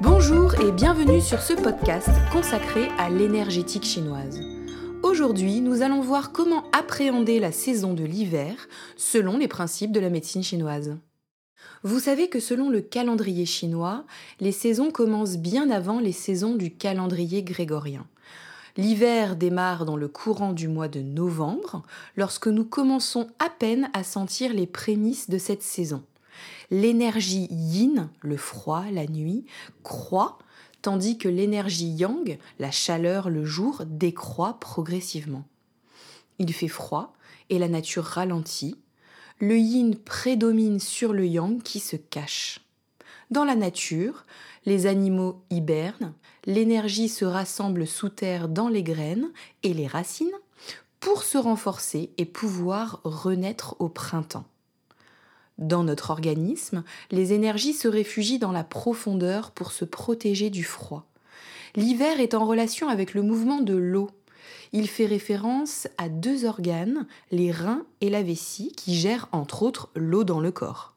Bonjour et bienvenue sur ce podcast consacré à l'énergétique chinoise. Aujourd'hui, nous allons voir comment appréhender la saison de l'hiver selon les principes de la médecine chinoise. Vous savez que selon le calendrier chinois, les saisons commencent bien avant les saisons du calendrier grégorien. L'hiver démarre dans le courant du mois de novembre, lorsque nous commençons à peine à sentir les prémices de cette saison. L'énergie yin, le froid, la nuit, croît, tandis que l'énergie yang, la chaleur, le jour, décroît progressivement. Il fait froid et la nature ralentit. Le yin prédomine sur le yang qui se cache. Dans la nature, les animaux hibernent, l'énergie se rassemble sous terre dans les graines et les racines pour se renforcer et pouvoir renaître au printemps. Dans notre organisme, les énergies se réfugient dans la profondeur pour se protéger du froid. L'hiver est en relation avec le mouvement de l'eau. Il fait référence à deux organes, les reins et la vessie, qui gèrent entre autres l'eau dans le corps.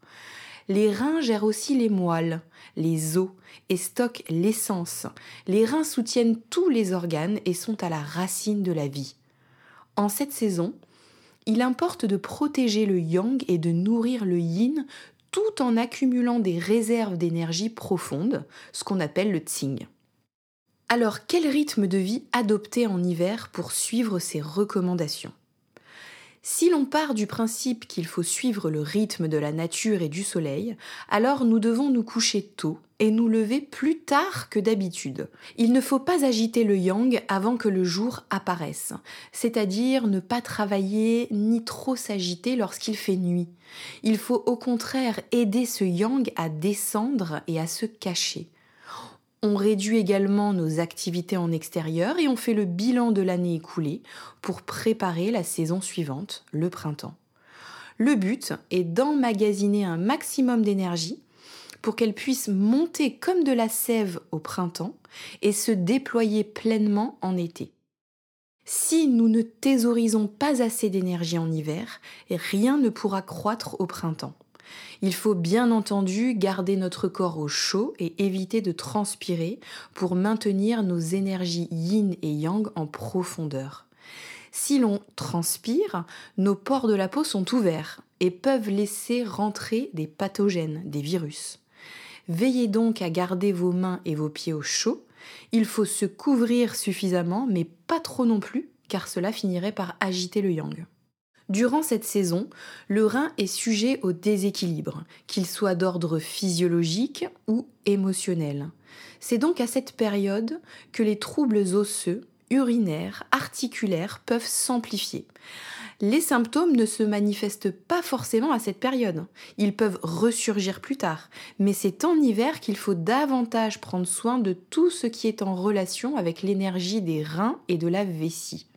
Les reins gèrent aussi les moelles, les os et stockent l'essence. Les reins soutiennent tous les organes et sont à la racine de la vie. En cette saison, il importe de protéger le yang et de nourrir le yin tout en accumulant des réserves d'énergie profondes, ce qu'on appelle le tsing. Alors quel rythme de vie adopter en hiver pour suivre ces recommandations? Si l'on part du principe qu'il faut suivre le rythme de la nature et du soleil, alors nous devons nous coucher tôt et nous lever plus tard que d'habitude. Il ne faut pas agiter le yang avant que le jour apparaisse, c'est-à-dire ne pas travailler ni trop s'agiter lorsqu'il fait nuit. Il faut au contraire aider ce yang à descendre et à se cacher. On réduit également nos activités en extérieur et on fait le bilan de l'année écoulée pour préparer la saison suivante, le printemps. Le but est d'emmagasiner un maximum d'énergie pour qu'elle puisse monter comme de la sève au printemps et se déployer pleinement en été. Si nous ne thésaurisons pas assez d'énergie en hiver, rien ne pourra croître au printemps. Il faut bien entendu garder notre corps au chaud et éviter de transpirer pour maintenir nos énergies yin et yang en profondeur. Si l'on transpire, nos pores de la peau sont ouverts et peuvent laisser rentrer des pathogènes, des virus. Veillez donc à garder vos mains et vos pieds au chaud. Il faut se couvrir suffisamment, mais pas trop non plus, car cela finirait par agiter le yang. Durant cette saison, le rein est sujet au déséquilibre, qu'il soit d'ordre physiologique ou émotionnel. C'est donc à cette période que les troubles osseux, urinaires, articulaires peuvent s'amplifier. Les symptômes ne se manifestent pas forcément à cette période. Ils peuvent ressurgir plus tard, mais c'est en hiver qu'il faut davantage prendre soin de tout ce qui est en relation avec l'énergie des reins et de la vessie.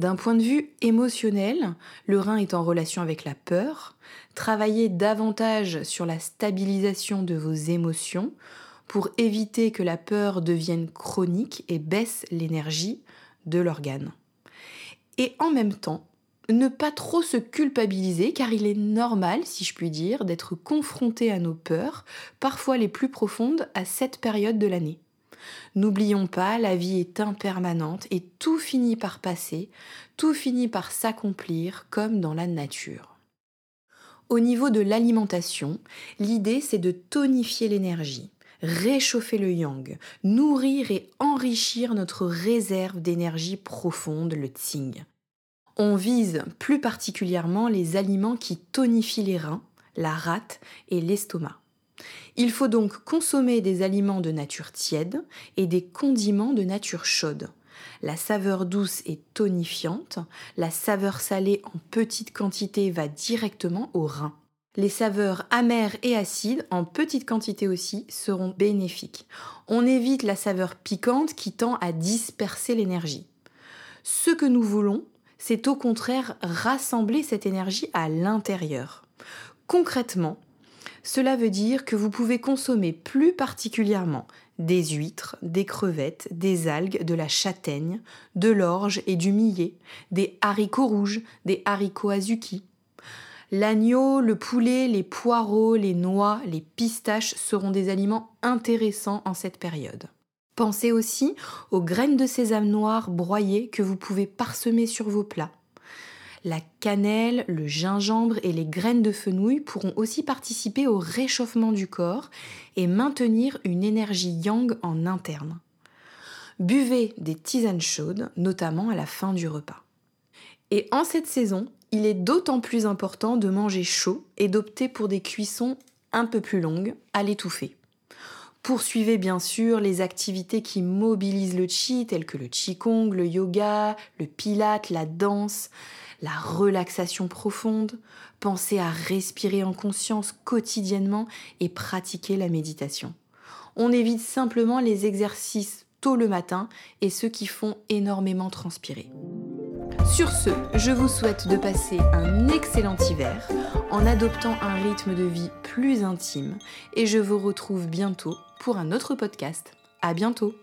D'un point de vue émotionnel, le rein est en relation avec la peur. Travaillez davantage sur la stabilisation de vos émotions pour éviter que la peur devienne chronique et baisse l'énergie de l'organe. Et en même temps, ne pas trop se culpabiliser car il est normal, si je puis dire, d'être confronté à nos peurs, parfois les plus profondes, à cette période de l'année. N'oublions pas, la vie est impermanente et tout finit par passer, tout finit par s'accomplir comme dans la nature. Au niveau de l'alimentation, l'idée c'est de tonifier l'énergie, réchauffer le yang, nourrir et enrichir notre réserve d'énergie profonde, le tsing. On vise plus particulièrement les aliments qui tonifient les reins, la rate et l'estomac. Il faut donc consommer des aliments de nature tiède et des condiments de nature chaude. La saveur douce est tonifiante, la saveur salée en petite quantité va directement au rein. Les saveurs amères et acides, en petite quantité aussi, seront bénéfiques. On évite la saveur piquante qui tend à disperser l'énergie. Ce que nous voulons, c'est au contraire rassembler cette énergie à l'intérieur. Concrètement, cela veut dire que vous pouvez consommer plus particulièrement des huîtres, des crevettes, des algues, de la châtaigne, de l'orge et du millet, des haricots rouges, des haricots azuki. L'agneau, le poulet, les poireaux, les noix, les pistaches seront des aliments intéressants en cette période. Pensez aussi aux graines de sésame noir broyées que vous pouvez parsemer sur vos plats. La cannelle, le gingembre et les graines de fenouil pourront aussi participer au réchauffement du corps et maintenir une énergie yang en interne. Buvez des tisanes chaudes, notamment à la fin du repas. Et en cette saison, il est d'autant plus important de manger chaud et d'opter pour des cuissons un peu plus longues à l'étouffer. Poursuivez bien sûr les activités qui mobilisent le chi, telles que le qigong, le yoga, le pilate, la danse, la relaxation profonde. Pensez à respirer en conscience quotidiennement et pratiquer la méditation. On évite simplement les exercices tôt le matin et ceux qui font énormément transpirer. Sur ce, je vous souhaite de passer un excellent hiver en adoptant un rythme de vie plus intime et je vous retrouve bientôt pour un autre podcast. À bientôt!